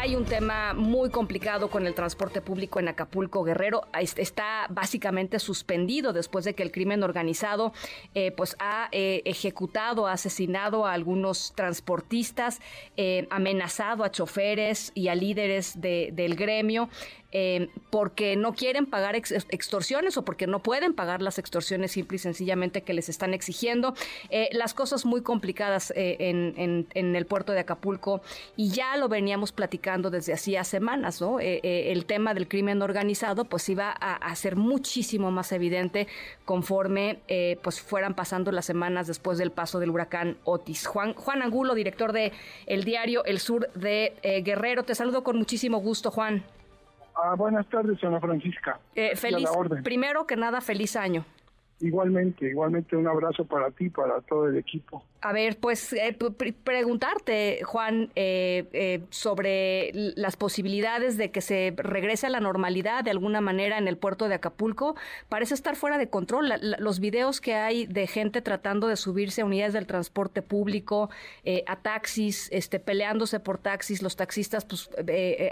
Hay un tema muy complicado con el transporte público en Acapulco Guerrero. Está básicamente suspendido después de que el crimen organizado eh, pues ha eh, ejecutado, ha asesinado a algunos transportistas, eh, amenazado a choferes y a líderes del gremio. Eh, porque no quieren pagar extorsiones o porque no pueden pagar las extorsiones simple y sencillamente que les están exigiendo. Las cosas muy complicadas en, el puerto de Acapulco y ya lo veníamos platicando desde hacía semanas, ¿no? el tema del crimen organizado pues iba a, ser muchísimo más evidente conforme pues fueran pasando las semanas después del paso del huracán Otis. Juan, Juan Angulo, director de el diario El Sur de Guerrero, te saludo con muchísimo gusto, Juan. Ah, buenas tardes, Ana Francisca. Eh, feliz, primero que nada, feliz año. Igualmente, igualmente un abrazo para ti, para todo el equipo. A ver, pues eh, preguntarte, Juan, eh, eh, sobre las posibilidades de que se regrese a la normalidad de alguna manera en el puerto de Acapulco. Parece estar fuera de control. los videos que hay de gente tratando de subirse a unidades del transporte público, a taxis, este, peleándose por taxis, los taxistas pues,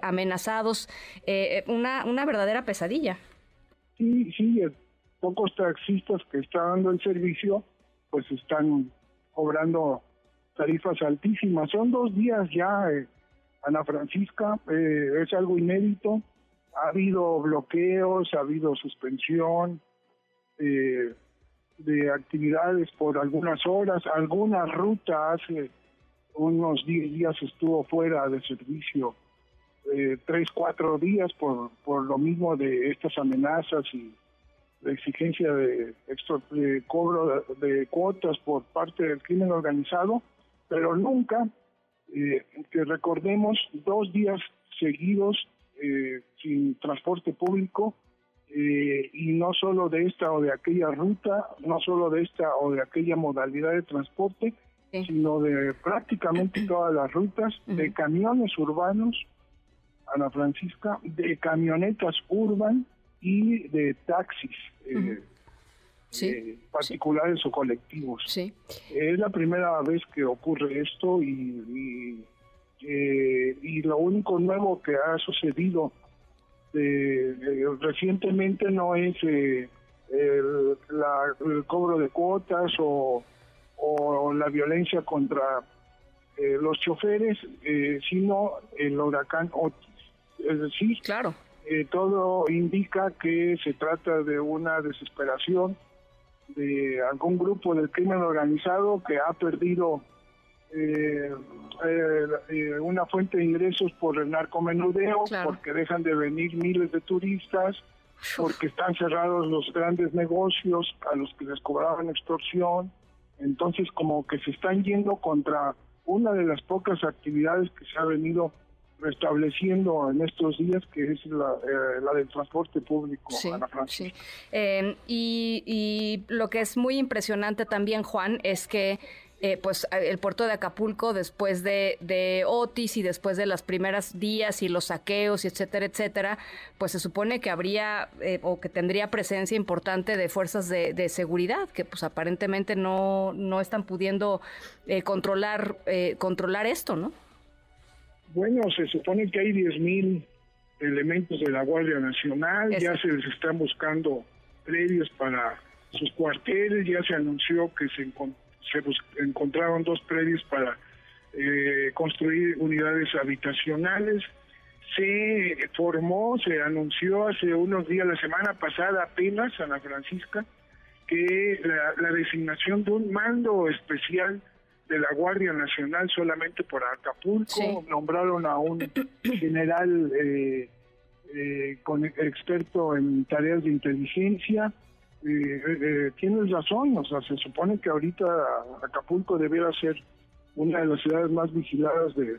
amenazados, una, una verdadera pesadilla. Sí, sí, pocos taxistas que están dando el servicio, pues están cobrando tarifas altísimas. Son dos días ya, eh, Ana Francisca, eh, es algo inédito. Ha habido bloqueos, ha habido suspensión eh, de actividades por algunas horas. Alguna ruta hace unos 10 días estuvo fuera de servicio, tres, cuatro días por, por lo mismo de estas amenazas y la exigencia de, cobro de, cuotas por parte del crimen organizado, pero nunca, eh, que recordemos, dos días seguidos eh, sin transporte público eh, y no solo de esta o de aquella ruta, no solo de esta o de aquella modalidad de transporte, sino de prácticamente todas las rutas, de camiones urbanos, Ana Francisca, de camionetas urban, y de taxis. Eh, eh, particulares o colectivos. Sí. Es la primera vez que ocurre esto y, eh, y, lo único nuevo que ha sucedido recientemente no es el, cobro de cuotas o, o la violencia contra los choferes, sino el huracán Otis. Es decir, claro eh, todo indica que se trata de una desesperación de algún grupo del crimen organizado que ha perdido eh, eh, una fuente de ingresos por el narcomenudeo, porque dejan de venir miles de turistas, porque están cerrados los grandes negocios a los que les cobraban extorsión. Entonces, como que se están yendo contra una de las pocas actividades que se ha venido restableciendo en estos días, que es la, eh, del transporte público. Sí, sí. Eh, y, y lo que es muy impresionante también, Juan, es que eh, pues el puerto de Acapulco después de, de, Otis y después de las primeras días y los saqueos y etcétera, etcétera, pues se supone que habría o que tendría presencia importante de fuerzas de, de seguridad que pues aparentemente no, no están pudiendo controlar, controlar esto, ¿no? Bueno, se supone que hay 10.000 elementos de la Guardia Nacional, ya se les están buscando predios para sus cuarteles, ya se anunció que se, se encontraron dos predios para eh, construir unidades habitacionales. Se formó, se anunció hace unos días, la semana pasada apenas, Ana Francisca, que la designación de un mando especial de la Guardia Nacional solamente por Acapulco, nombraron a un general eh, eh, con experto en tareas de inteligencia. Eh, tienes razón, o sea, se supone que ahorita Acapulco debiera ser una de las ciudades más vigiladas de,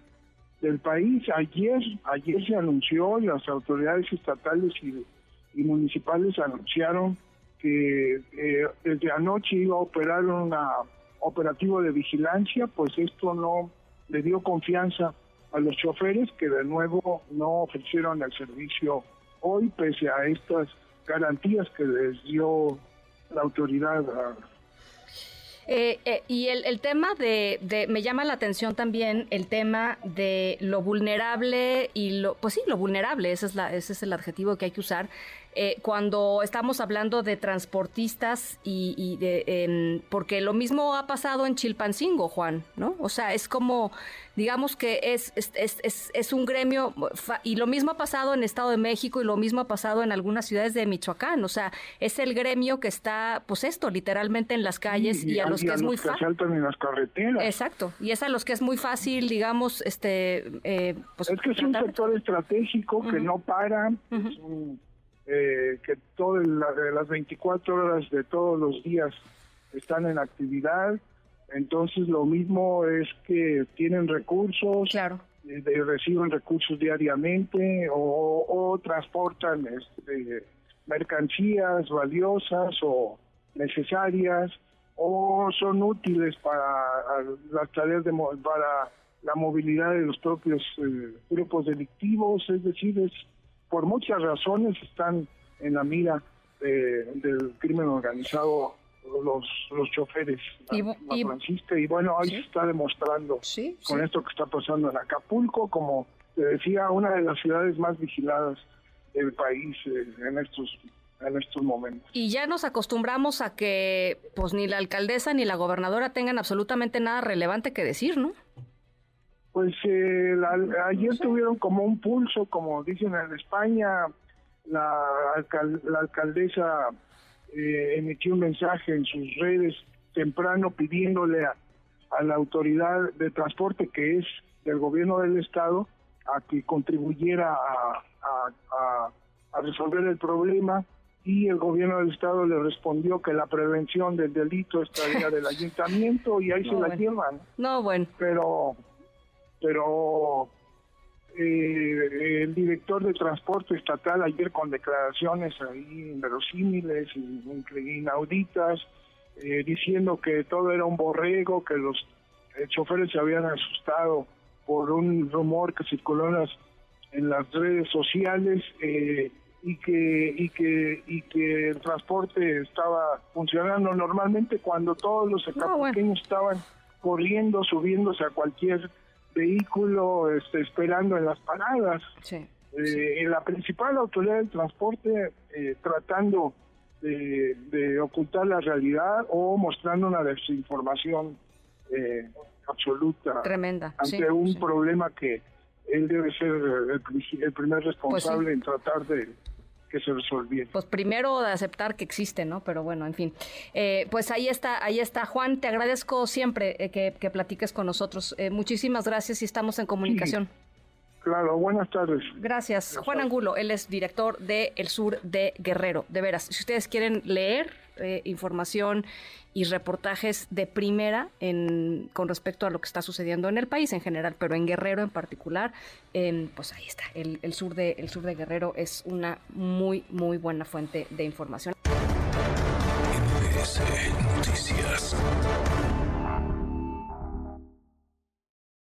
del país. Ayer, ayer se anunció, las autoridades estatales y, y municipales anunciaron que desde anoche iba a operar una operativo de vigilancia, pues esto no le dio confianza a los choferes que de nuevo no ofrecieron el servicio hoy, pese a estas garantías que les dio la autoridad Eh, eh, y el, el tema de, de, me llama la atención también el tema de lo vulnerable y lo, pues sí, lo vulnerable, ese es, la, ese es el adjetivo que hay que usar, eh, cuando estamos hablando de transportistas y, de, porque lo mismo ha pasado en Chilpancingo, Juan, ¿no? O sea, es como, digamos que es, es, es, es un gremio, y lo mismo ha pasado en Estado de México y lo mismo ha pasado en algunas ciudades de Michoacán, o sea, es el gremio que está, pues esto, literalmente en las calles y, a los que es muy fácil. en las carreteras. Exacto, y es a los que es muy fácil, digamos, este... Eh, pues, es que es un sector estratégico que no para, es un eh, que todas las 24 horas de todos los días están en actividad. Entonces lo mismo es que tienen recursos, claro. Eh, reciben recursos diariamente o, transportan este, mercancías valiosas o necesarias o son útiles para las tareas de para la movilidad de los propios eh, grupos delictivos, es decir, es por muchas razones están en la mira del crimen organizado los, los choferes y, y, y bueno, ahí se está demostrando con esto que está pasando en Acapulco, como te decía, una de las ciudades más vigiladas del país eh, en estos en estos momentos. Y ya nos acostumbramos a que pues ni la alcaldesa ni la gobernadora tengan absolutamente nada relevante que decir, ¿no? Pues eh, ayer tuvieron como un pulso, como dicen en España, la, la alcaldesa eh, emitió un mensaje en sus redes temprano pidiéndole a, la autoridad de transporte, que es del gobierno del estado, a que contribuyera a, a, resolver el problema y el gobierno del estado le respondió que la prevención del delito estaría del ayuntamiento y ahí se la llevan. No, bueno. Pero pero eh, el director de transporte estatal ayer con declaraciones ahí inverosímiles, inauditas, eh, diciendo que todo era un borrego, que los eh, choferes se habían asustado por un rumor que circuló en las, en las redes sociales eh, y que y que y que el transporte estaba funcionando normalmente cuando todos los ah, pequeños estaban corriendo, subiéndose a cualquier vehículo este, esperando en las paradas. Sí, eh, La principal autoridad del transporte eh, tratando de, ocultar la realidad o mostrando una desinformación eh, absoluta. Tremenda. Ante un problema que él debe ser el, primer responsable pues en tratar de que se resolviera. Pues primero de aceptar que existe, ¿no? Pero bueno, en fin. Eh, pues ahí está, ahí está. Juan, te agradezco siempre eh, que, platiques con nosotros. Eh, muchísimas gracias y estamos en comunicación. Claro, buenas tardes. Gracias. Juan Angulo, él es director de El Sur de Guerrero. De veras, si ustedes quieren leer información y reportajes de primera con respecto a lo que está sucediendo en el país en general, pero en Guerrero en particular, pues ahí está. El, sur de, el sur de Guerrero es una muy, muy buena fuente de información. Noticias.